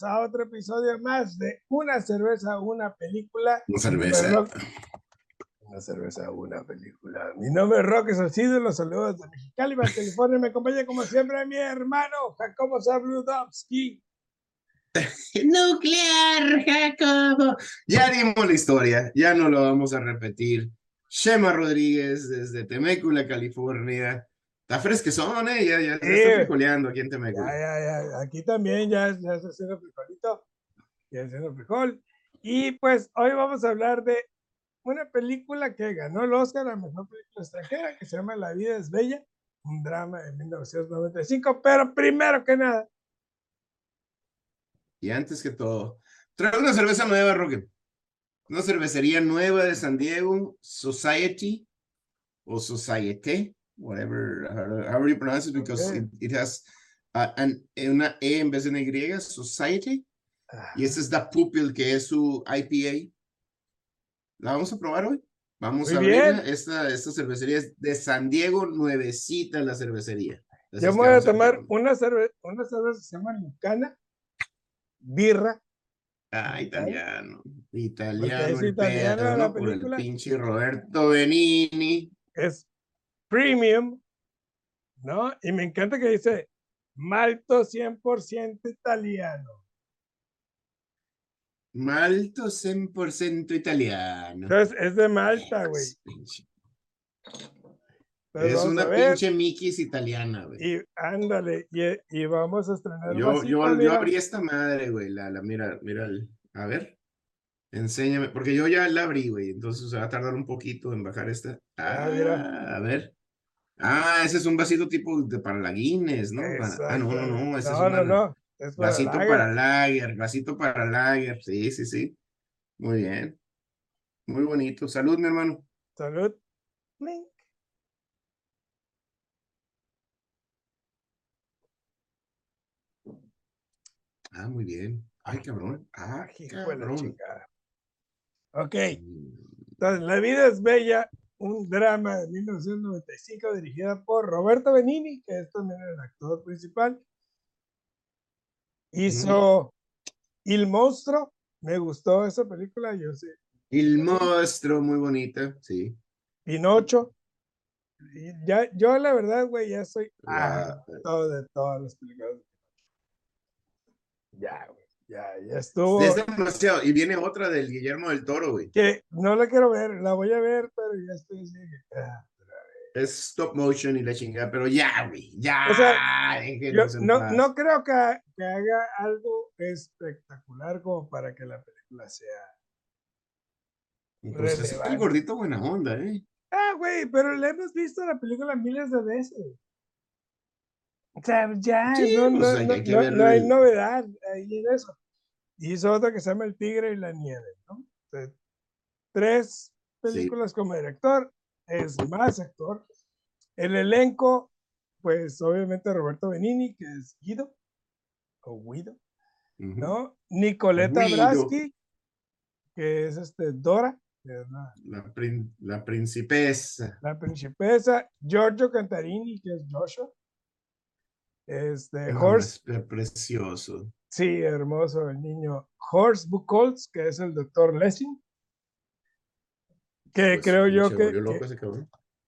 bienvenidos a otro episodio más de Una cerveza, una película. Una cerveza. Una cerveza, una película. Mi nombre es Roque Salcido, los saludos de Mexicali, California. Me acompaña como siempre mi hermano Jacobo Zabludowski. Nuclear, Jacobo. Ya dimos la historia, ya no lo vamos a repetir. Shema Rodríguez desde Temécula, California. Está fresquezón, ¿eh? Ya, ya, ya está frijoleando aquí en Temécula. Ya, ya, ya. Aquí también ya, ya está haciendo frijolito. Ya haciendo frijol. Y pues hoy vamos a hablar de una película que ganó el Oscar a Mejor Película Extranjera, que se llama La Vida es Bella, un drama de 1995. Pero primero que nada, y antes que todo, trae una cerveza nueva, Roque. Una cervecería nueva de San Diego, Society, o Society, whatever, however you pronounce it, because it, has an, una E en vez de una Y, Society. Y esta es The Pupil, que es su IPA. ¿La vamos a probar hoy? Vamos a ver esta, esta cervecería es de San Diego, nuevecita la cervecería. Yo voy a tomar una, cerve una cerveza que se llama Lucana birra. Ah, italiano. Italiano. Es italiano la película. el pinche Roberto Benini. Es premium, ¿no? Y me encanta que dice malto 100% italiano. Malto 100% italiano. Entonces, es de Malta, güey es una pinche Mickey's italiana, güey. Y ándale, y, vamos a estrenar. Yo, yo, yo, abrí esta madre, güey. La, la, mira, mira, a ver. Enséñame, porque yo ya la abrí, güey. Entonces se va a tardar un poquito en bajar esta. Ah, mira. A ver. Ah, ese es un vasito tipo de para la Guinness, ¿no? ah, no, no, no. Ese no, es no, no. vasito para lager, vasito para lager. Sí, sí, sí. Muy bien. Muy bonito. Salud, mi hermano. Salud. Ah, muy bien. Ay, cabrón. Ah, cabrón. Ok. Mm. Entonces, La vida es bella, un drama de 1995 dirigida por Roberto Benini, que es también el actor principal. Hizo Il Monstruo. Me gustó esa película, yo sé. Il Monstruo, muy bonita, sí. Pinocho. ya, yo la verdad, güey, ya soy todo de todas las películas ya, güey. Ya, ya estuvo. Es demasiado. Y viene otra del Guillermo del Toro, güey. Que no la quiero ver, la voy a ver, pero ya estoy. Ah, es stop motion y la chingada, pero ya, güey, ya. O sea, no, no creo que, que, haga algo espectacular como para que la película sea. Pues es el gordito buena onda, ¿eh? Ah, güey, pero le hemos visto la película miles de veces. O sea, ya, no, pues, no, no, hay novedad ahí en eso. Hizo otra que se llama El Tigre y la Nieve, ¿no? tres películas como director, es más actor. El elenco, pues obviamente Roberto Benini, que es Guido, o Guido, ¿no? Nicoleta Braschi, que es este Dora, que es la, la, la, principesa. La principesa, Giorgio Cantarini, que es Joshua, este, Horst. precioso. Sí, hermoso el niño. Horst Buchholz, que es el doctor Lessing. Que pues creo yo que,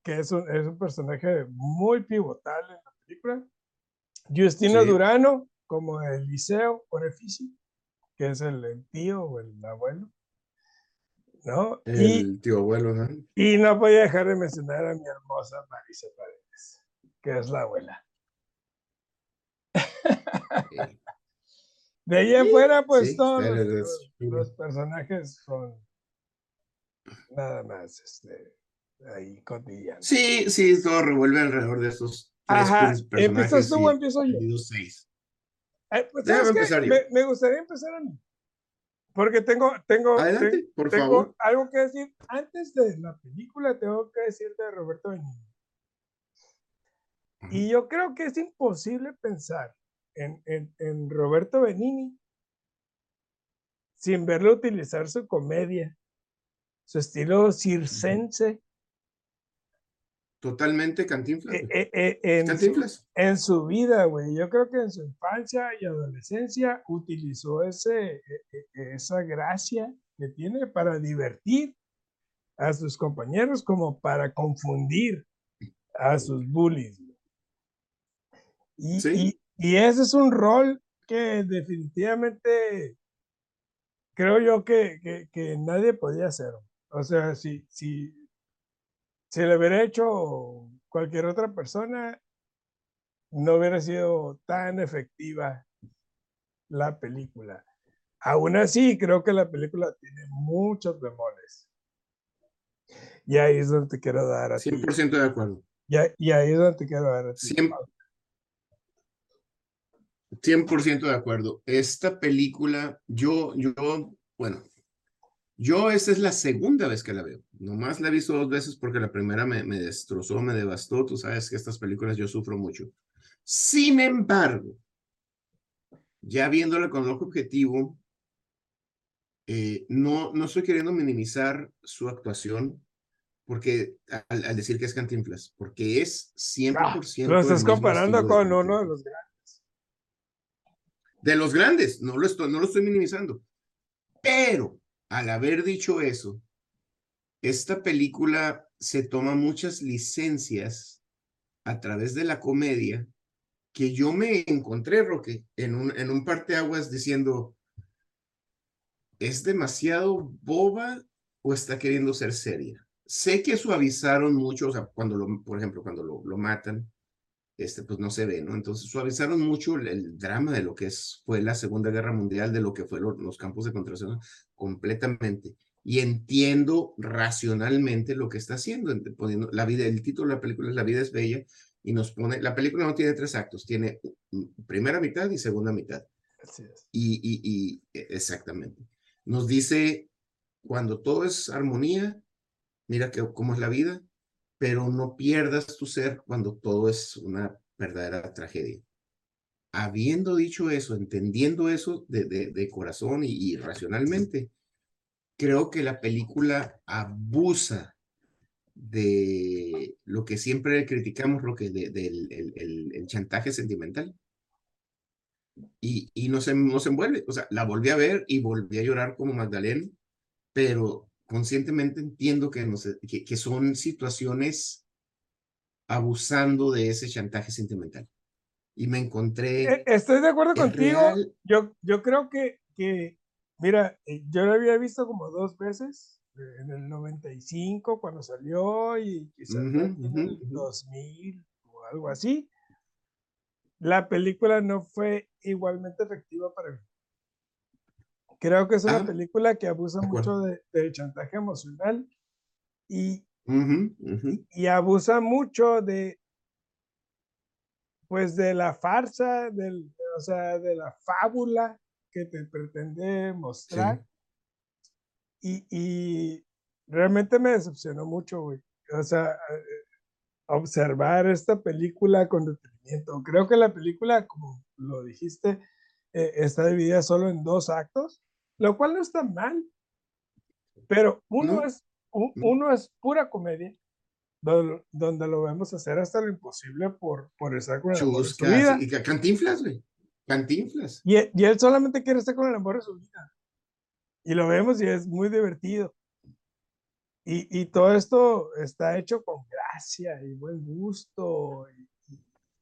que, es, un, es, un, personaje muy pivotal en la película. Justino Durano, como Eliseo Orefici, que es el, tío o el abuelo. ¿no? El y, tío abuelo, ¿no? Y no voy a dejar de mencionar a mi hermosa Marisa Paredes, que es la abuela. De ahí afuera, pues todos los, personajes son nada más este, ahí cotidianos. Sí, sí, todo revuelve alrededor de esos Ajá. ¿Empiezas tú o empiezo yo? Seis. Eh, pues, me, me, gustaría empezar a mí. Porque tengo, tengo, por favor. algo que decir. Antes de la película, tengo que decirte de Roberto Benigni. Y yo creo que es imposible pensar en, Roberto Benini sin verlo utilizar su comedia, su estilo circense, Totalmente Cantinflas. Eh, eh, en, Cantinflas. Su, en su vida, güey. Yo creo que en su infancia y adolescencia utilizó ese, esa gracia que tiene para divertir a sus compañeros como para confundir a sus bullies. Y, y, ese es un rol que definitivamente creo yo que, que, que nadie podía hacer. O sea, si, si, si lo hubiera hecho cualquier otra persona, no hubiera sido tan efectiva la película. Aún así, creo que la película tiene muchos bemoles. Y ahí es donde te quiero dar a 100% de acuerdo. Y, y, ahí es donde te quiero dar a ti. 100%, de acuerdo. Esta película, yo, yo, bueno, yo esta es la segunda vez que la veo. Nomás la he visto dos veces porque la primera me, me destrozó, me devastó. Tú sabes que estas películas yo sufro mucho. Sin embargo, ya viéndola con ojo objetivo, eh, no, no estoy queriendo minimizar su actuación porque al, decir que es Cantinflas, porque es 100%. Ah, lo estás comparando con uno de los grandes. De los grandes, no lo estoy, no lo estoy minimizando. Pero al haber dicho eso, esta película se toma muchas licencias a través de la comedia que yo me encontré, Roque, en un, en un parteaguas diciendo, ¿es demasiado boba o está queriendo ser seria? Sé que suavizaron mucho, cuando lo, por ejemplo, cuando lo, lo matan, este, pues no se ve, ¿no? Entonces suavizaron mucho el, drama de lo que es, fue la Segunda Guerra Mundial, de lo que fueron los campos de concentración completamente. Y entiendo racionalmente lo que está haciendo, poniendo la vida, el título de la película es La vida es bella, y nos pone, la película no tiene tres actos, tiene primera mitad y segunda mitad. Así es. Y, y, y e, exactamente. Nos dice, cuando todo es armonía, mira que, cómo es la vida, pero no pierdas tu ser cuando todo es una verdadera tragedia. Habiendo dicho eso, entendiendo eso de, de, corazón y, racionalmente, creo que la película abusa de lo que siempre criticamos, lo que del el, chantaje sentimental. Y, y nos, nos envuelve. O sea, la volví a ver y volví a llorar como Magdalena, pero conscientemente entiendo que, que, que, son situaciones abusando de ese chantaje sentimental. Y me encontré... E, estoy de acuerdo contigo. Yo, yo creo que, que, mira, eh, yo lo había visto como dos veces, eh, en el 95 cuando salió y quizás en el 2000 o algo así. La película no fue igualmente efectiva para mí. Creo que es una película que abusa mucho de, del chantaje emocional y, y, abusa mucho de, pues de la farsa, del, o sea, de la fábula que te pretende mostrar. Y, y, realmente me decepcionó mucho, güey. O sea, eh, observar esta película con detenimiento. Creo que la película, como lo dijiste, eh, está dividida solo en dos actos lo cual no está mal. Pero uno, es, uno es pura comedia, donde, lo vemos hacer hasta lo imposible por, por estar con el amor de su vida. Y cantinflas, güey. Cantinflas. Y, y él solamente quiere estar con el amor de su vida. Y lo vemos y es muy divertido. Y, y, todo esto está hecho con gracia y buen gusto y,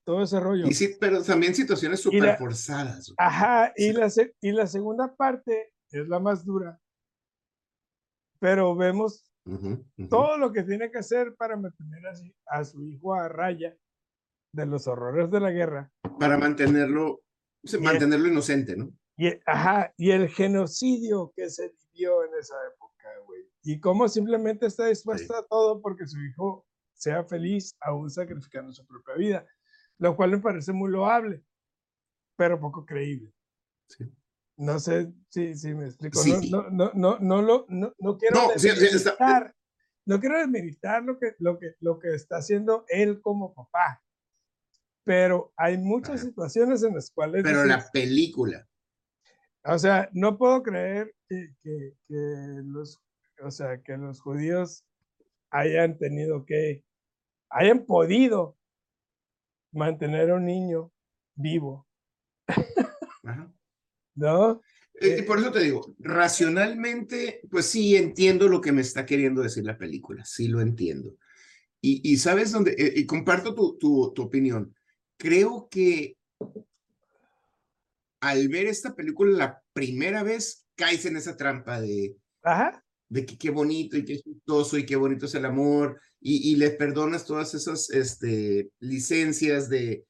todo ese rollo. Y sí, pero también situaciones súper forzadas. Ajá, y, la, y la segunda parte es la más dura, pero vemos todo lo que tiene que hacer para mantener a, su hijo a raya de los horrores de la guerra. Para mantenerlo, mantenerlo inocente, ¿no? Y, ajá, y el genocidio que se vivió en esa época, güey. Y cómo simplemente está dispuesta a todo porque su hijo sea feliz, aún sacrificando su propia vida. Lo cual me parece muy loable, pero poco creíble. Sí. No sé si, si me explico. No, no, no, no, no, no, no quiero no, no quiero lo que, lo, que, lo que está haciendo él como papá. Pero hay muchas situaciones en las cuales... Pero la película. O sea, no puedo creer que, que, que, los, o sea, que los judíos hayan tenido que hayan podido mantener a un niño vivo. ¿No? Eh, por eso te digo, racionalmente, pues sí entiendo lo que me está queriendo decir la película, sí lo entiendo. Y, y sabes dónde, eh, y comparto tu, tu, tu opinión. Creo que al ver esta película la primera vez, caes en esa trampa de, Ajá. de que qué bonito y qué chistoso y qué bonito es el amor y, y le perdonas todas esas este, licencias de,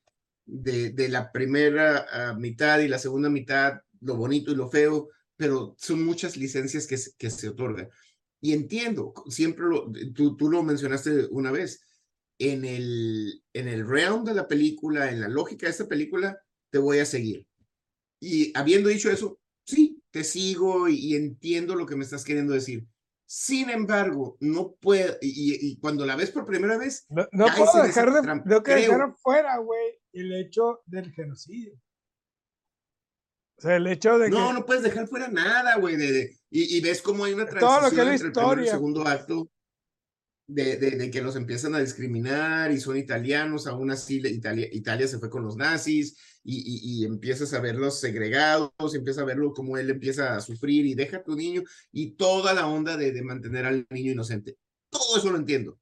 de, de la primera ah, mitad y la segunda mitad, lo bonito y lo feo, pero son muchas licencias que, que se otorgan. Y entiendo, siempre lo, tú, tú lo mencionaste una vez, en el, en el realm de la película, en la lógica de esta película, te voy a seguir. Y habiendo dicho eso, sí, te sigo y, entiendo lo que me estás queriendo decir. Sin embargo, no puedo, y, cuando la ves por primera vez, no, puedo dejar de, no que dejar fuera, güey, el hecho del genocidio. O sea, el hecho de no, que... No, puedes dejar fuera nada, güey, de, y, ves cómo hay una transición Todo lo que es entre el, el segundo acto de, de, que los empiezan a discriminar y son italianos, aún así Italia, Italia se fue con los nazis y, y, empiezas a verlos segregados, empiezas a verlo como él empieza a sufrir y deja a tu niño y toda la onda de, de mantener al niño inocente. Todo eso lo entiendo.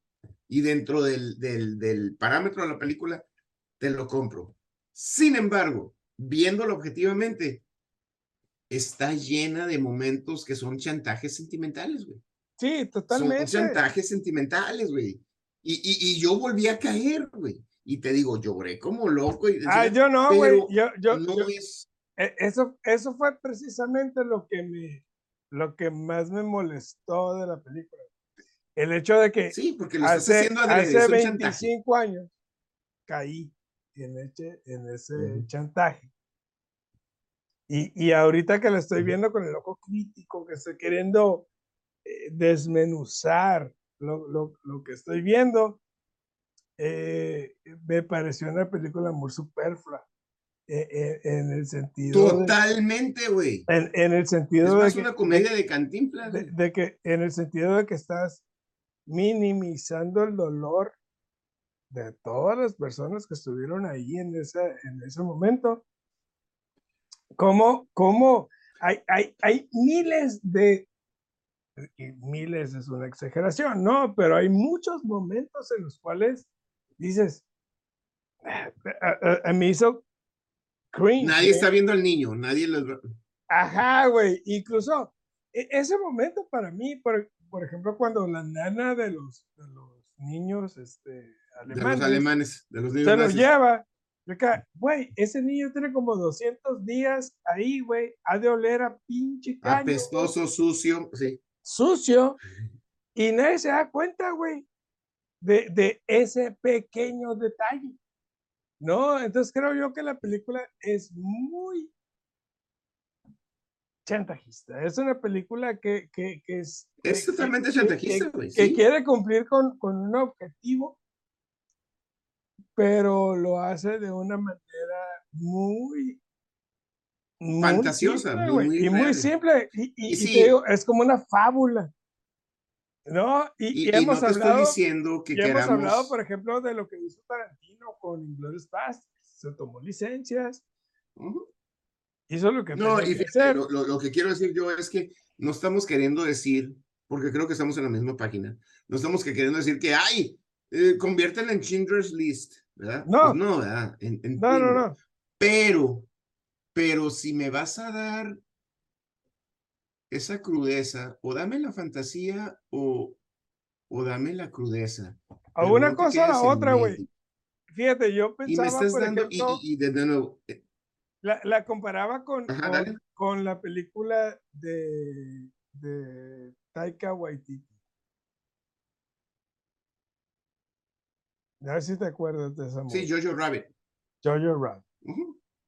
Y dentro del, del, del parámetro de la película, te lo compro. Sin embargo, viéndolo objetivamente, está llena de momentos que son chantajes sentimentales, güey. Sí, totalmente. Son chantajes sentimentales, güey. Y, y, y, yo volví a caer, güey. Y te digo, lloré como loco. Y ah, yo no, güey. Yo, yo, no es... E, eso, eso fue precisamente lo que me, lo que más me molestó de la película. El hecho de que sí, porque lo estás hace, haciendo hace 25 años caí en ese, en ese chantaje. Y, y ahorita que lo estoy viendo con el ojo crítico, que estoy queriendo eh, desmenuzar lo, lo, lo, que estoy viendo, eh, me pareció una película muy superflua. Eh, en el sentido. Totalmente, güey. En, en, el sentido es de. una comedia de cantinflas. De, de, que, en el sentido de que estás minimizando el dolor de todas las personas que estuvieron ahí en ese, en ese momento. Como, como hay, hay, hay miles de y miles es una exageración, ¿no? Pero hay muchos momentos en los cuales dices, ah, a, mí hizo cringe. Nadie está viendo al niño, nadie lo... Ajá, güey, incluso e, ese momento para mí, por, por ejemplo, cuando la nana de los, de los niños este, alemanes, de los alemanes, de los niños se los lleva, güey, ese niño tiene como 200 días ahí, güey, ha de oler a pinche caño. Apestoso, sucio, sí sucio y nadie se da cuenta, güey, de, de ese pequeño detalle. ¿No? Entonces creo yo que la película es muy chantajista. Es una película que, que, que es... Es totalmente chantajista, güey. Que, quiere cumplir con, con un objetivo, pero lo hace de una manera muy fantasiosa, muy y muy simple. Y, y, es como una fábula. ¿No? Y, hemos hablado. diciendo que hemos hablado, por ejemplo, de lo que hizo Tarantino con Inglourious Basterds. Se tomó licencias. Hizo lo que no, y Lo, lo, que quiero decir yo es que no estamos queriendo decir, porque creo que estamos en la misma página, no estamos queriendo decir que, ay, eh, conviértela en Schindler's List, ¿verdad? No, pues no, ¿verdad? no, no, no. Pero pero si me vas a dar esa crudeza, o dame la fantasía o, o dame la crudeza. A una cosa a la otra, güey. Fíjate, yo pensaba, y me estás dando, y, de nuevo... Eh la, la comparaba con, con, la película de, de Taika Waititi. A ver si te acuerdas de esa. Sí, Jojo Rabbit. Jojo Rabbit.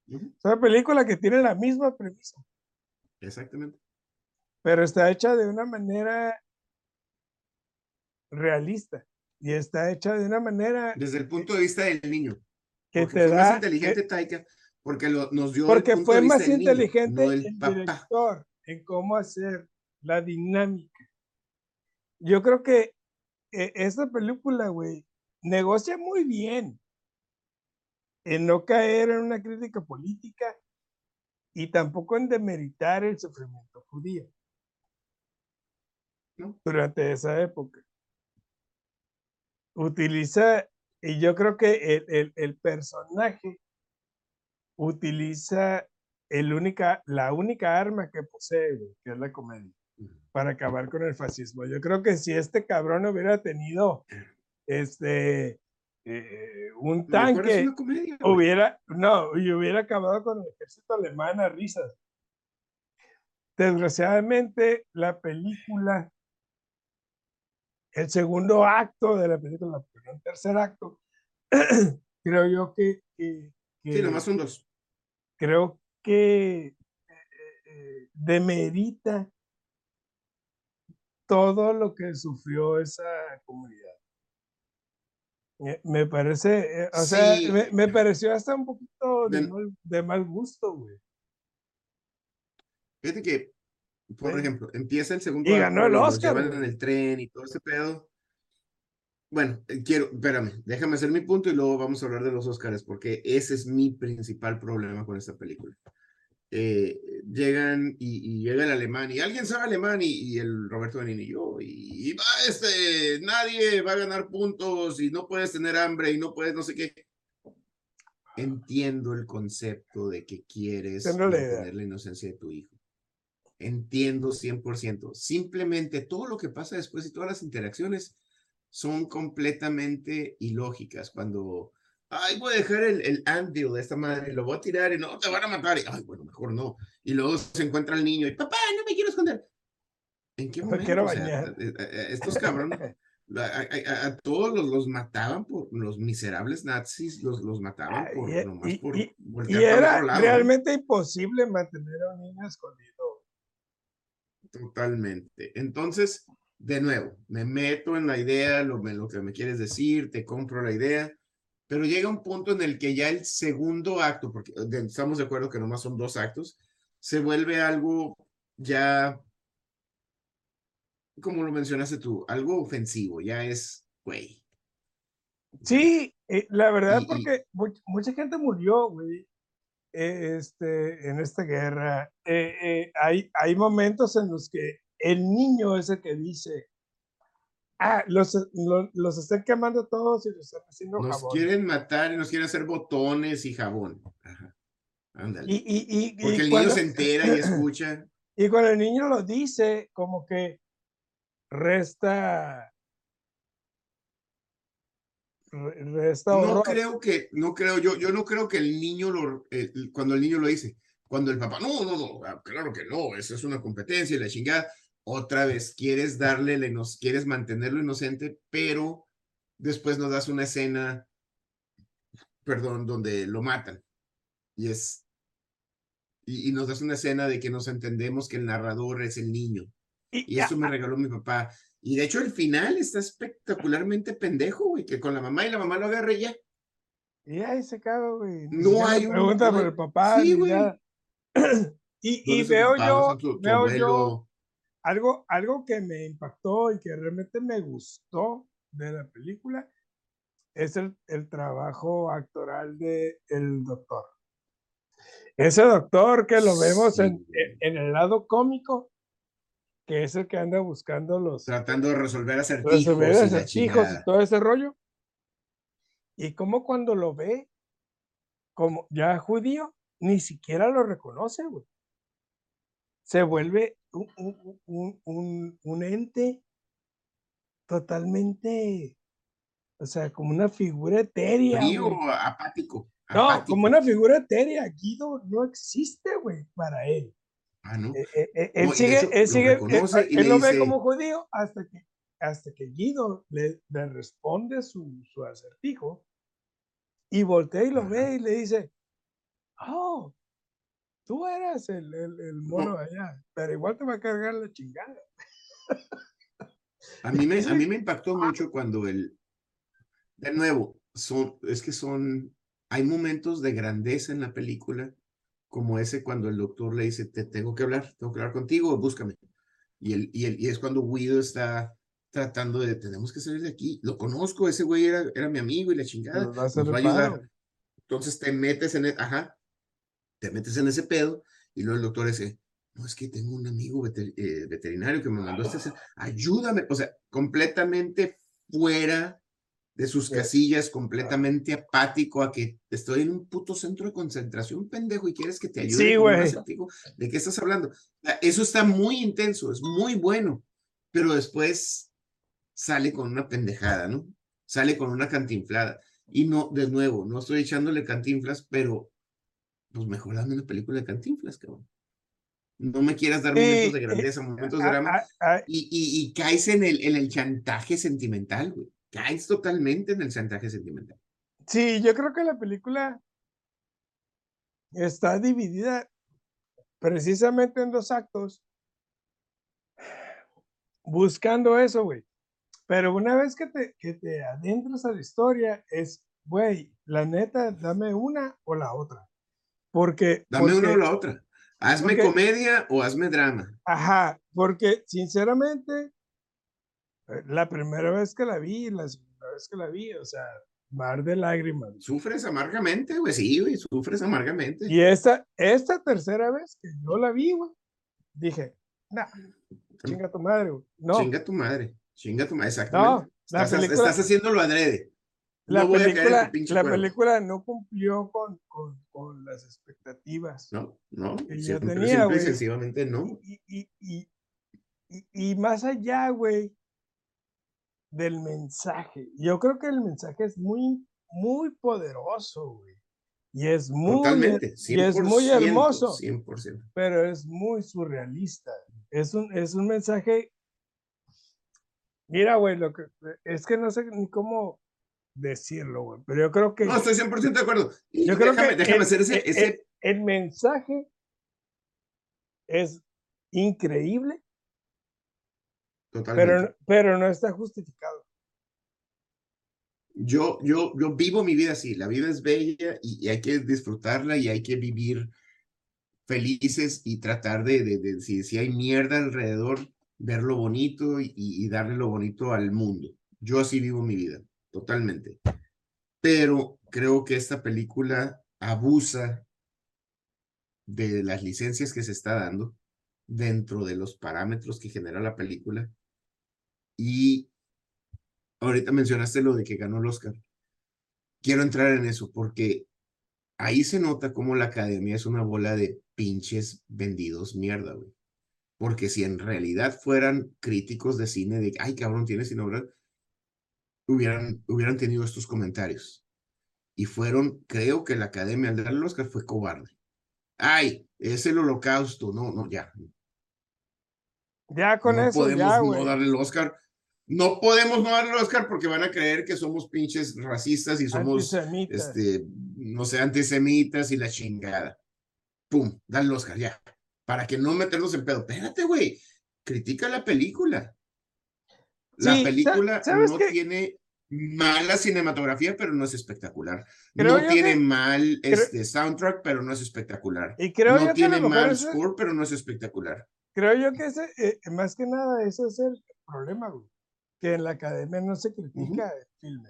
Es una película que tiene la misma premisa. Exactamente. Pero está hecha de una manera realista y está hecha de una manera desde el punto de vista del niño que te da más inteligente Taika porque lo, nos dio porque fue más inteligente el, director en cómo hacer la dinámica yo creo que eh, esta película güey negocia muy bien en no caer en una crítica política y tampoco en demeritar el sufrimiento judío durante esa época. Utiliza, y yo creo que el, el, personaje utiliza el única, la única arma que posee, que es la comedia, para acabar con el fascismo. Yo creo que si este cabrón hubiera tenido este, eh, un tanque, hubiera, no, y hubiera acabado con el ejército alemán a risas. Desgraciadamente, la película, el segundo acto de la película, el tercer acto, creo yo que, que, Sí, nomás son dos. Creo que eh, eh, demerita todo lo que sufrió esa comunidad. Me parece, eh, o sea, me, pareció hasta un poquito de, mal, gusto, güey. Fíjate que, por ejemplo, empieza el segundo. Y ganó el Oscar. en el tren y todo ese pedo. Bueno, eh, quiero, espérame, déjame hacer mi punto y luego vamos a hablar de los Oscars, porque ese es mi principal problema con esta película. Eh, llegan y, llega el alemán y alguien sabe alemán y, el Roberto Benini y yo y, va este nadie va a ganar puntos y no puedes tener hambre y no puedes no sé qué entiendo el concepto de que quieres tener la inocencia de tu hijo. Entiendo 100% simplemente todo lo que pasa después y todas las interacciones son completamente ilógicas cuando ay, voy a dejar el, el anvil de esta madre, lo voy a tirar y no, te van a matar. Y, ay, bueno, mejor no. Y luego se encuentra el niño y, papá, no me quiero esconder. ¿En qué momento? quiero bañar. Eh, eh, eh, estos cabrones, a, todos los, los, mataban por los miserables nazis, los, los mataban por, y, nomás por y, y era realmente imposible mantener a un niño escondido. Totalmente. Entonces, de nuevo, me meto en la idea, lo, lo que me quieres decir, te compro la idea pero llega un punto en el que ya el segundo acto, porque estamos de acuerdo que nomás son dos actos, se vuelve algo ya, como lo mencionaste tú, algo ofensivo, ya es, güey. Sí, eh, la verdad, porque mucha gente murió, güey, eh, este, en esta guerra. Eh, hay, hay momentos en los que el niño es el que dice, Ah, los, los, están quemando todos y los están haciendo nos quieren matar y nos quieren hacer botones y jabón. Ajá. Ándale. Y, y, y, Porque el niño se entera y escucha. Y cuando el niño lo dice, como que resta. Resta no creo que, no creo, yo, yo no creo que el niño lo, cuando el niño lo dice, cuando el papá, no, no, no, ah, claro que no, eso es una competencia y la chingada otra vez quieres darle, nos quieres mantenerlo inocente, pero después nos das una escena, perdón, donde lo matan. Y es, y, nos das una escena de que nos entendemos que el narrador es el niño. Y, eso me regaló mi papá. Y de hecho el final está espectacularmente pendejo, güey, que con la mamá y la mamá lo agarre ya. Y ahí se caga, güey. No hay pregunta por el papá. Sí, güey. Y, y veo yo, veo yo algo, algo que me impactó y que realmente me gustó de la película es el, el trabajo actoral de el doctor. Ese doctor que lo vemos en, en, el lado cómico, que es el que anda buscando los... Tratando de resolver acertijos. Resolver acertijos y, todo ese rollo. Y como cuando lo ve como ya judío, ni siquiera lo reconoce, güey se vuelve un, un, ente totalmente, o sea, como una figura etérea. apático, No, como una figura etérea. Guido no existe, güey, para él. Ah, no. Eh, eh, eh, él sigue, él sigue, él, lo ve como judío hasta que, hasta que Guido le, le responde su, su acertijo y voltea y lo ve y le dice, oh, tú eres el, el, mono allá, pero igual te va a cargar la chingada. A mí me, a mí me impactó mucho cuando el, de nuevo, son, es que son, hay momentos de grandeza en la película, como ese cuando el doctor le dice, te tengo que hablar, tengo que hablar contigo, búscame. Y, el, y, el, y es cuando Guido está tratando de, tenemos que salir de aquí. Lo conozco, ese güey era, era mi amigo y la chingada. Nos va a, ayudar. Entonces te metes en, el, ajá, te metes en ese pedo y luego el doctor dice, no, es que tengo un amigo eh, veterinario que me mandó este, ayúdame, o sea, completamente fuera de sus casillas, completamente apático a que estoy en un puto centro de concentración, pendejo, y quieres que te ayude. Sí, güey. ¿De qué estás hablando? Eso está muy intenso, es muy bueno, pero después sale con una pendejada, ¿no? Sale con una cantinflada. Y no, de nuevo, no estoy echándole cantinflas, pero pues mejor dame una película de cantinflas, cabrón. No me quieras dar momentos de eh, grandeza, momentos de drama. y, y, y, caes en el, en el chantaje sentimental, güey. Caes totalmente en el chantaje sentimental. Sí, yo creo que la película está dividida precisamente en dos actos, buscando eso, güey. Pero una vez que te, que te adentras a la historia, es, güey, la neta, dame una o la otra. Porque. Dame una o la otra. Hazme comedia o hazme drama. Ajá, porque sinceramente, eh, la primera vez que la vi, la segunda vez que la vi, o sea, mar de lágrimas. Sufres amargamente, güey, sí, güey, sufres amargamente. Y esta, esta tercera vez que yo la vi, güey, dije, nah, chinga tu madre, güey. No. Chinga tu madre, chinga tu madre, exactamente. No, estás, estás haciéndolo adrede la, película, la película no cumplió con, con, con, las expectativas. No, no. Que yo tenía, güey. Sencillamente no. Y, y, y, y, más allá, güey, del mensaje. Yo creo que el mensaje es muy, muy poderoso, güey. Y es muy, Totalmente, y es muy hermoso. 100%. Pero es muy surrealista. Es un, es un mensaje. Mira, güey, lo que es que no sé ni cómo decirlo, güey. Pero yo creo que. No, estoy 100% de acuerdo. yo creo que déjame el, hacer ese. ese... El, mensaje es increíble. Totalmente. Pero, pero no está justificado. Yo, yo, yo vivo mi vida así. La vida es bella y, hay que disfrutarla y hay que vivir felices y tratar de, de, de si, si, hay mierda alrededor, ver lo bonito y, y darle lo bonito al mundo. Yo así vivo mi vida totalmente. Pero creo que esta película abusa de las licencias que se está dando dentro de los parámetros que genera la película. Y ahorita mencionaste lo de que ganó el Oscar. Quiero entrar en eso porque ahí se nota cómo la academia es una bola de pinches vendidos mierda, güey. Porque si en realidad fueran críticos de cine de, ay, cabrón, tienes cine, hubieran, hubieran tenido estos comentarios. Y fueron, creo que la academia al darle el Oscar fue cobarde. Ay, es el holocausto. No, no, ya. Ya con no eso, podemos no darle el Oscar. No podemos no darle el Oscar porque van a creer que somos pinches racistas y somos, este, no sé, antisemitas y la chingada. Pum, dale el Oscar, ya. Para que no meternos en pedo. Espérate, güey. Critica la película. La película no tiene mala cinematografía, pero no es espectacular. no tiene mal este soundtrack, pero no es espectacular. Y creo no tiene mal score, pero no es espectacular. Creo yo que ese, eh, más que nada, ese es el problema, güey. Que en la academia no se critica el filme.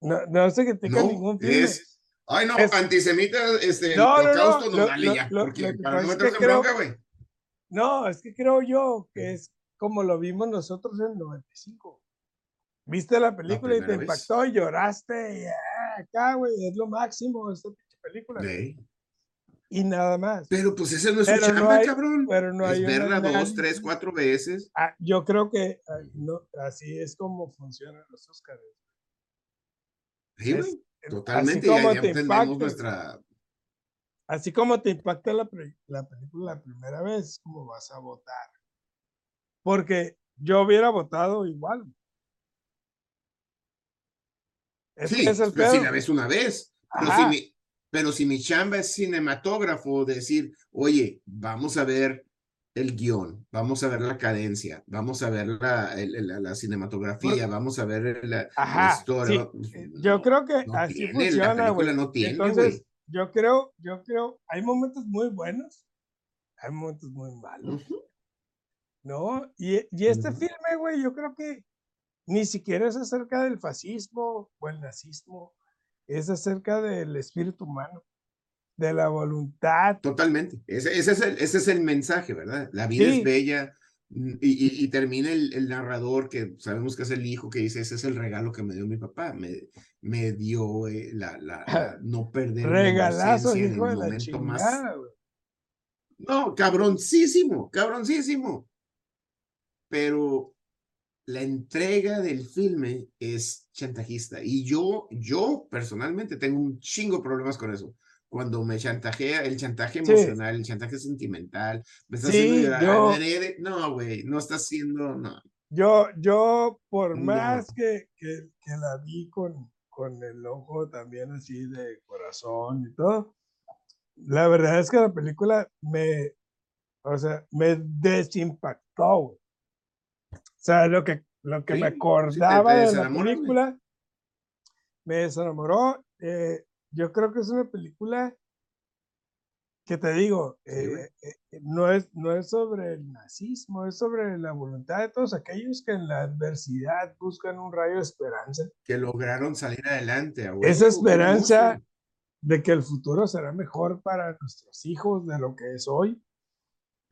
No, no se critica ningún filme. Es, ay, no, antisemita, este, no, holocausto, no, no, dale ya. Porque para no meterse en bronca, güey. No, es que creo yo que es como lo vimos nosotros en el 95. Viste la película y te impactó y lloraste. Y, ah, acá, güey, es lo máximo esta película. Y nada más. Pero pues ese no es un chamba, cabrón. Pero no es verla dos, tres, cuatro veces. Ah, yo creo que no, así es como funcionan los Oscars. Sí, Totalmente. Así como ya, te impacta, nuestra... Así como te impacta la, la película la primera vez, como vas a votar porque yo hubiera votado igual. Sí, es el pero si la ves una vez. Pero si, mi, pero si, mi, chamba es cinematógrafo, decir, oye, vamos a ver el guion, vamos a ver la cadencia, vamos a ver la, la, cinematografía, vamos a ver la, historia. Eh, yo creo que así funciona, güey. No tiene, Entonces, yo creo, yo creo, hay momentos muy buenos, hay momentos muy malos. ¿no? Y, y este filme, güey, yo creo que ni siquiera es acerca del fascismo o el nazismo, es acerca del espíritu humano, de la voluntad. Totalmente, ese, ese, es, el, ese es el mensaje, ¿verdad? La vida es bella, mm, y, y, termina el, el, narrador, que sabemos que es el hijo, que dice, ese es el regalo que me dio mi papá, me, me dio eh, la, la, la, no perder Regalazo, hijo de la chingada, más... No, cabroncísimo, cabroncísimo. Pero la entrega del filme es chantajista. Y yo, yo personalmente tengo un chingo de problemas con eso. Cuando me chantajea, el chantaje emocional, el chantaje sentimental, me está haciendo llorar. No, güey, no está haciendo, no. Yo, yo, por más que, que, que, la vi con, con el ojo también así de corazón y todo, la verdad es que la película me, o sea, me desimpactó, güey. O sea, lo que, lo que me acordaba de la película me desenamoró. Eh, yo creo que es una película que te digo, eh, eh, no, es, no es sobre el nazismo, es sobre la voluntad de todos aquellos que en la adversidad buscan un rayo de esperanza. Que lograron salir adelante. Esa esperanza de que el futuro será mejor para nuestros hijos de lo que es hoy.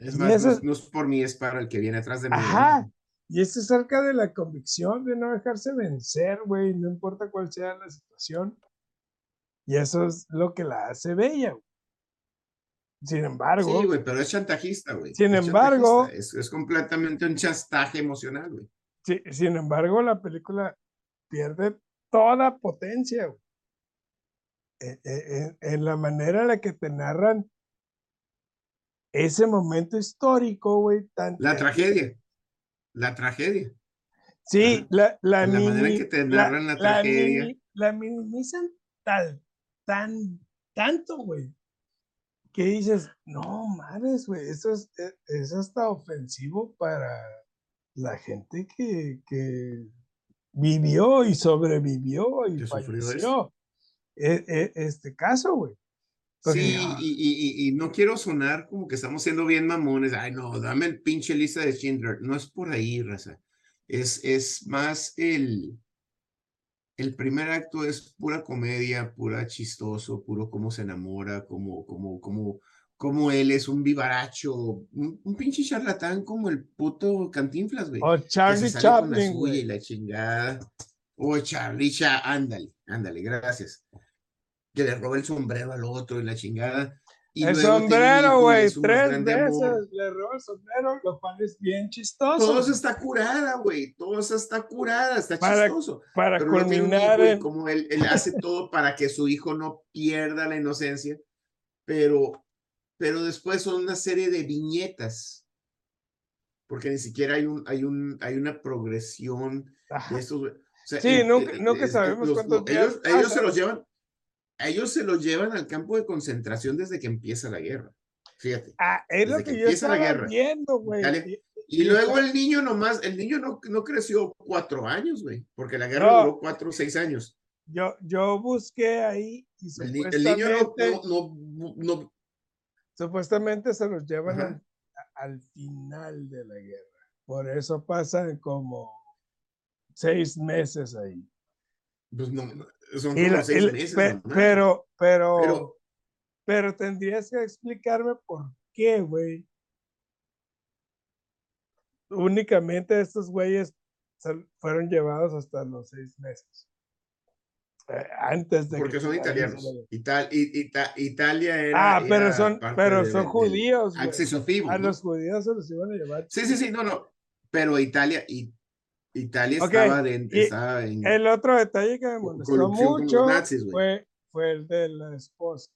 Es más, no, es por mí, es para el que viene atrás de mí. Ajá, y es acerca de la convicción de no dejarse vencer, güey, no importa cuál sea la situación. Y eso es lo que la hace bella, Sin embargo. Sí, güey, pero es chantajista, güey. Sin embargo. Es, es, completamente un chastaje emocional, güey. Sí, sin embargo, la película pierde toda potencia, güey. En, en, en, la manera en la que te narran ese momento histórico, güey. Tan la tragedia la tragedia. Sí, la, la, la manera en que te narran la, la tragedia. La, minimizan tal, tan, tanto, güey, que dices, no mames, güey, eso es, e, es hasta ofensivo para la gente que, que vivió y sobrevivió y falleció. E, e, este caso, güey. Sí, y, y, no quiero sonar como que estamos siendo bien mamones. Ay, no, dame el pinche lista de Schindler. No es por ahí, raza. Es, es más el, el primer acto es pura comedia, pura chistoso, puro cómo se enamora, como, como, como, como él es un vivaracho, un, pinche charlatán como el puto Cantinflas, güey. O Charlie Chaplin, güey. Y la chingada. O Charlie Chaplin, ándale, ándale, gracias que le roba el sombrero al otro y la chingada. Y el sombrero, güey, tres veces le roba el sombrero, lo cual es bien chistoso. Todo eso está curada, güey, todo eso está curada, está para, chistoso. Para culminar. Como él, él hace todo para que su hijo no pierda la inocencia, pero, pero después son una serie de viñetas, porque ni siquiera hay, un, hay, un, hay una progresión de estos. sí, nunca, nunca sabemos cuántos ellos, ellos se los llevan ellos se los llevan al campo de concentración desde que empieza la guerra. Fíjate. Ah, es lo que, yo estaba viendo, güey. Y, luego el niño nomás, el niño no, no creció cuatro años, güey, porque la guerra duró cuatro o seis años. Yo, yo busqué ahí y supuestamente, el, niño no, no, no, supuestamente se los llevan al, al, final de la guerra. Por eso pasan como seis meses ahí. Pues no, son como seis meses. pero, pero, pero, tendrías que explicarme por qué, güey. Únicamente estos güeyes fueron llevados hasta los seis meses. Eh, antes de porque son italianos Italia era ah pero son pero son judíos a los judíos se los iban a llevar sí sí sí no no pero Italia y Italia estaba, dentro, en... El otro detalle que me molestó mucho fue, fue el de la esposa.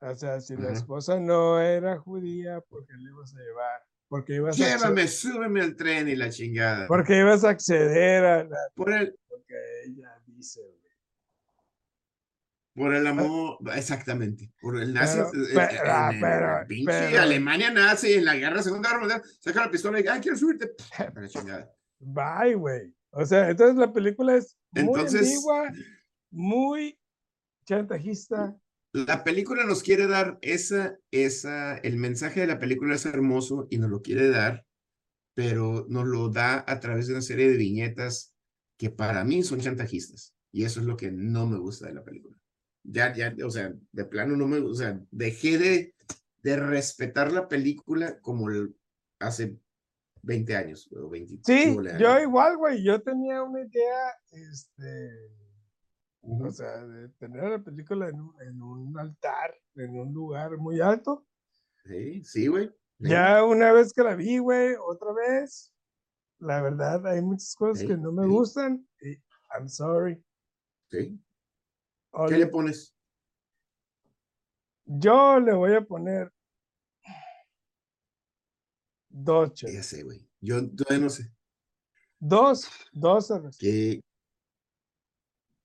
O sea, si la esposa no era judía, ¿por qué le ibas a llevar? Porque ibas Llévame, a súbeme al tren y la chingada. Porque ibas a acceder a la... Por el... Porque ella dice, por el amor, exactamente. Por el nazi. Pero, eh, ah, pero, pinche Alemania nazi en la guerra Segunda Guerra Mundial. Saca la pistola y dice, ay, quiero subirte. Bye, güey. O sea, entonces la película es muy entonces, antigua, muy chantajista, la película nos quiere dar esa, esa, el mensaje de la película es hermoso y nos lo quiere dar, pero nos lo da a través de una serie de viñetas que para mí son chantajistas. Y eso es lo que no me gusta de la película. Ya, ya, o sea, de plano no me, o sea, dejé de, de respetar la película como hace 20 años o 20 Sí, yo igual, güey, yo tenía una idea, este, o sea, de tener la película en un, en un altar, en un lugar muy alto. Sí, sí, güey. Ya una vez que la vi, güey, otra vez, la verdad, hay muchas cosas que no me gustan y I'm sorry. Sí. ¿Qué le pones? Yo le voy a poner dos Ya sé, güey. Yo todavía no sé. Dos, dos Que.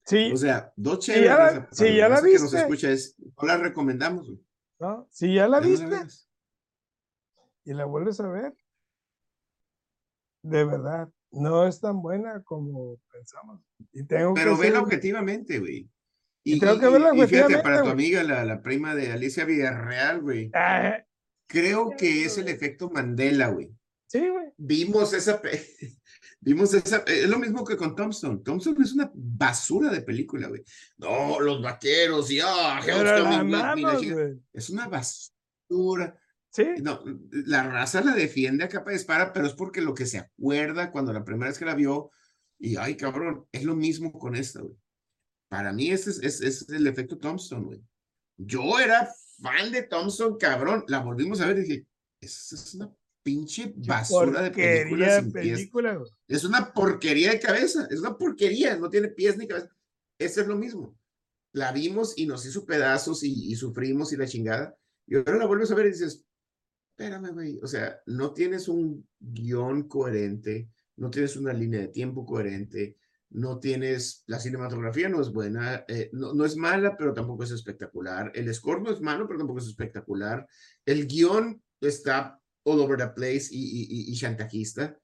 Sí. O sea, dos chéveres. Si ya la, viste. Que nos escucha es, no la recomendamos, güey. ¿No? Si ya la viste. y la vuelves a ver. De verdad, no es tan buena como pensamos. Y tengo Pero que vela objetivamente, güey. Y, tengo que verla y, fíjate, para tu amiga, la, la prima de Alicia Villarreal, güey. Ah, creo que es el efecto Mandela, güey. Sí, güey. Vimos esa, vimos esa, es lo mismo que con Thompson. Thompson es una basura de película, güey. No, los vaqueros y ah, es una basura. Sí. No, la raza la defiende a capa de espada, pero es porque lo que se acuerda cuando la primera vez que la vio, y ay, cabrón, es lo mismo con esta, güey. Para mí ese es, es el efecto Thompson, güey. Yo era fan de Thompson, cabrón. La volvimos a ver y dije, esa es una pinche basura de película, Es una porquería de cabeza, es una porquería, no tiene pies ni cabeza. Eso es lo mismo. La vimos y nos hizo pedazos y, sufrimos y la chingada. Y ahora la vuelves a ver y dices, espérame, güey, o sea, no tienes un guion coherente, no tienes una línea de tiempo coherente, no tienes, la cinematografía no es buena, eh, no, no, es mala, pero tampoco es espectacular, el score no es malo, pero tampoco es espectacular, el guion está all over the place y, y, y, chantajista.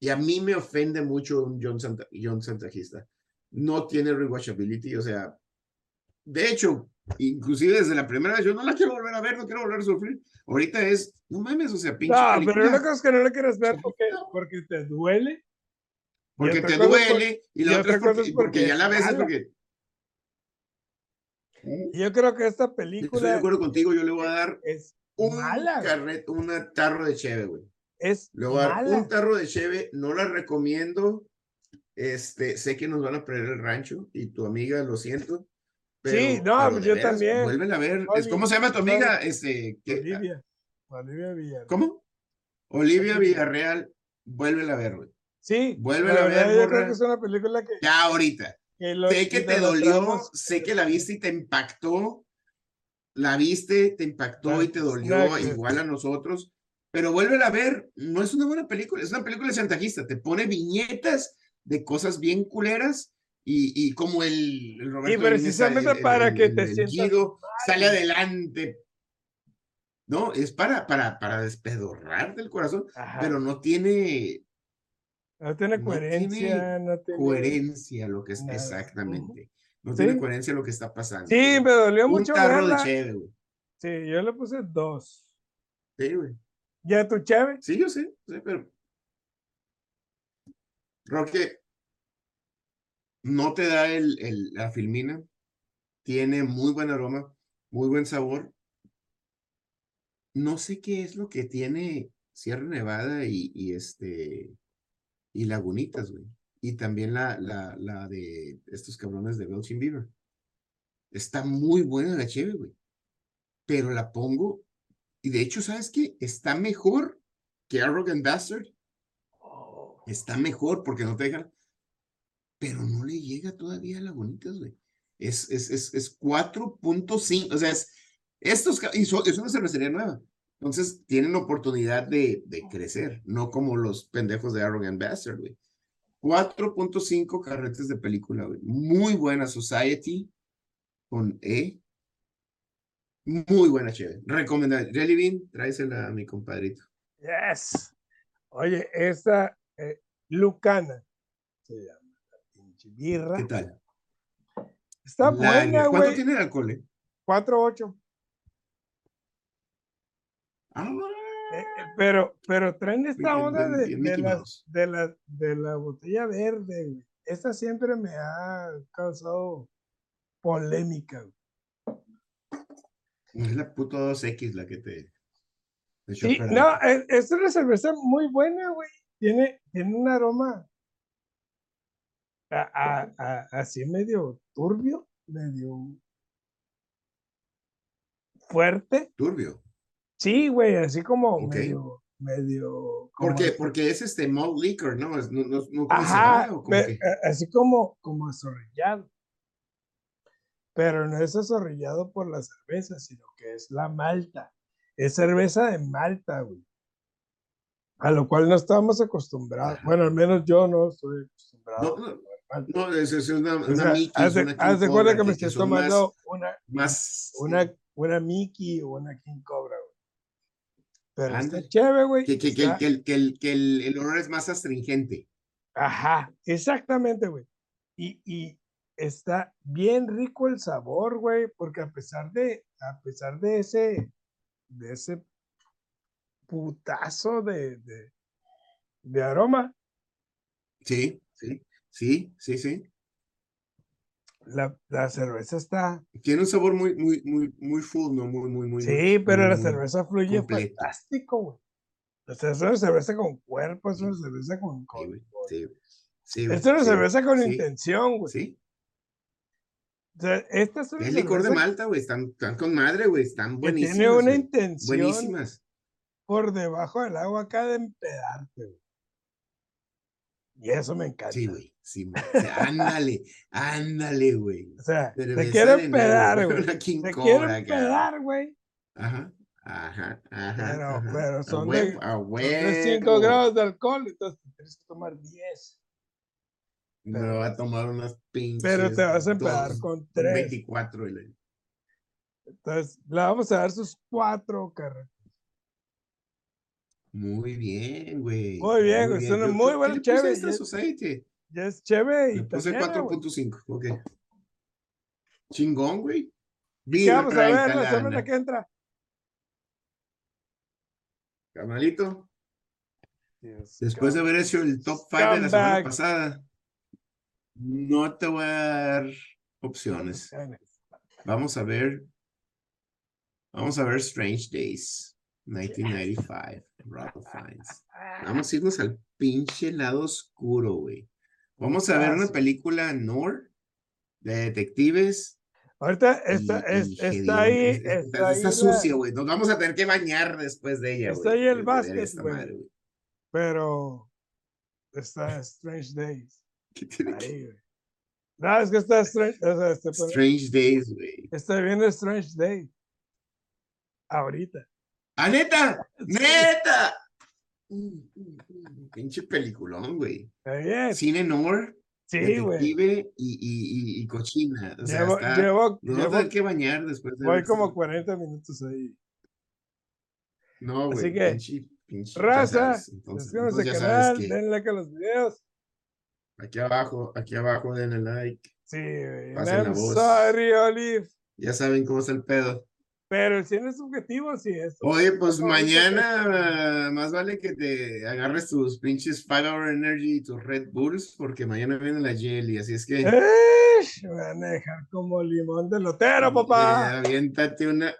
Y a mí me ofende mucho un John, John chantajista. No tiene rewatchability, o sea, de hecho, inclusive desde la primera vez, yo no la quiero volver a ver, no quiero volver a sufrir. Ahorita es, no mames, o sea, pinche. No, pero una cosa es que no la quieres ver porque, porque te duele. Porque te duele, y la otra, es porque, ya la ves, es porque. Yo creo que esta película. Estoy de acuerdo contigo, yo le voy a dar. Es un carret, un tarro de cheve, güey. Es Luego, un tarro de cheve, no la recomiendo. Este, sé que nos van a perder el rancho y tu amiga, lo siento. sí, no, yo también. Vuelven a ver. ¿Cómo se llama tu amiga? Este, Olivia. Olivia Villarreal. ¿Cómo? Olivia Villarreal, vuelve a ver, güey. Sí. Vuelve a ver. Yo creo que es una película que. Ya ahorita. sé que te dolió, sé que la viste y te impactó, la viste, te impactó y te dolió igual a nosotros, pero vuelve a ver, no es una buena película, es una película chantajista, te pone viñetas de cosas bien culeras y, y como el, el Roberto Y precisamente para que te sientas sale adelante. No, es para, para, para despedorrar del corazón, pero no tiene... No tiene coherencia, no tiene, coherencia lo que es exactamente. No tiene coherencia lo que está pasando. Sí, me dolió mucho. Un tarro de cheve, güey. Sí, yo le puse dos. Sí, güey. ¿Ya tu cheve? Sí, yo sé, sí, pero. Roque, no te da el, el, la filmina. Tiene muy buen aroma, muy buen sabor. No sé qué es lo que tiene Sierra Nevada y, y este y Lagunitas, güey y también la, la, la de estos cabrones de Belching Beaver. Está muy buena la cheve, güey. Pero la pongo, y de hecho, ¿sabes qué? Está mejor que Arrogant Bastard. Oh. Está mejor porque no te dejan, pero no le llega todavía a Lagunitas, güey. Es, es, es, es 4.5, o sea, es, estos, y es una cervecería nueva. Entonces tienen oportunidad de, de crecer, no como los pendejos de Arrogant Bastard, güey. 4.5 carretes de película, güey. Muy buena Society con E. Muy buena, chévere. Recomendada. Jelly Bean, tráesela a mi compadrito. Yes. Oye, esta eh, Lucana se llama. Pinche birra. ¿Qué tal? Está buena, güey. ¿Cuánto tiene el alcohol? Eh? 4-8. Ah, Eh, eh, pero, pero traen esta onda de, la, de, la, de la botella verde, güey. Esta siempre me ha causado polémica, güey. es la puto 2X la que te. te Sí, no, es, es una cerveza muy buena, güey. Tiene, tiene un aroma a- a- a- así medio turbio, medio fuerte. Turbio. Sí, güey, así como medio, medio. ¿Por qué? este- Porque es este malt liquor, ¿no? Es, no, no, no Ajá, o como a- así como, como azorrillado. Pero no es azorrillado por la cerveza, sino que es la malta. Es cerveza de malta, güey. A lo cual no estamos acostumbrados. Ajá. Bueno, al menos yo no estoy acostumbrado. No, no, no, es, es una, O sea, Mickey, haz de, cuenta que me estoy más- tomando una, más una, una Mickey o una King Cobra, güey. Pero está Ándale. chévere, güey. que, que, que, está- que, el, que, el, que el, el olor es más astringente. Ajá, exactamente, güey. Y, y está bien rico el sabor, güey, porque a pesar de, a pesar de ese, de ese putazo de, de, de aroma, Sí, sí, sí, sí, sí. La, la cerveza está, Tiene un sabor muy, muy, muy, muy full, ¿no? Muy, muy, muy. sí, pero muy, la cerveza fluye completo. fantástico, güey. O sea, es una cerveza con cuerpo, es una cerveza con, Sí, con- sí, sí, güey, es una sí, cerveza con sí, intención, güey. Sí, O sea, esta es una es licor de Malta, güey. Están, están con madre, güey. Están que buenísimas. tiene una intención Buenísimas. por debajo del agua acá de empedarte, güey. Y eso me encanta. Sí, güey. Sí, güey. O sea, ándale, ándale, güey. O sea, te Cerveza empedar, nuevo, güey. Te acá. empedar, güey. Ajá, ajá, ajá. Pero- ajá. pero son de- huevo, a Son de 5 huevo. grados de alcohol, entonces tienes que tomar 10. Me va a tomar unas pinches. Pero te vas a empedar dos, con un 3. 24. y la- Entonces, le vamos a dar sus 4 carreras. Muy bien, güey. Muy bien, güey, suena muy ¿qué- buena ¿Qué le puse a cheve, esta y es- Society? Ya es chévere y puse italiana, güey. 4.5. Ok. Chingón, güey. ¿Qué Birra vamos a ver la semana que entra? Carnalito, Dios, después de haber hecho el top 5 de la semana pasada, no te voy a dar opciones. Vamos a ver. Vamos a ver Strange Days, 1995, Ralph Fiennes. Vamos a irnos al pinche lado oscuro, güey. Vamos a ver una película Nor de detectives. Ahorita está, y- es- y está ahí, Es- es- está ahí, está la- sucia, güey. Nos vamos a tener que bañar después de ella, Está güey, ahí el básquet, güey. güey. pero está Strange Days. ¿Qué tiene que- Ahí, güey. No, es que está Strange, o sea, está, Strange Days, güey. está viendo Strange Days. Ahorita. ¡Ah, neta! ¡Neta! Pinche peliculón, güey. Cine Nor, Sí, güey. detective y, y, y, cochina. O sea, Llevo, está... llevo, a llevo- que bañar después de voy como esta- 40 minutos ahí. No, así güey. que, pinche, pinche, Raza, suscríbanse al canal, que denle like a los videos. aquí abajo, aquí abajo denle like. Sí, güey. Pasen la voz. sorry, Olive. Ya saben cómo está el pedo. Pero el cine es subjetivo, sí es. Oye, pues mañana más vale que te agarres tus pinches Five Hour Energy y tus Red Bulls, porque mañana viene la Jelly, así es que ¡Esh! Me van a dejar como limón de lotero, papá. eh, aviéntate una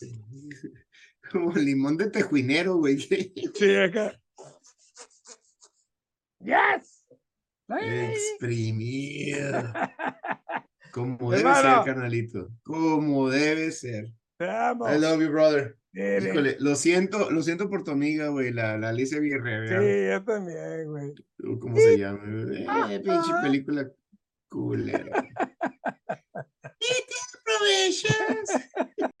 como limón de tejuinero, güey. Sí, acá. ¡Yes! ¡Ay! Exprimido. Como debe Hermano. ser, carnalito. Como debe ser. Te amo. I love you, brother. Híjole, lo siento, lo siento por tu amiga, güey, la, la Alicia Villarreal. Sí, yo también, güey. ¿Cómo se llama? Eh, pinche película culera. ¿Y te aprovechas?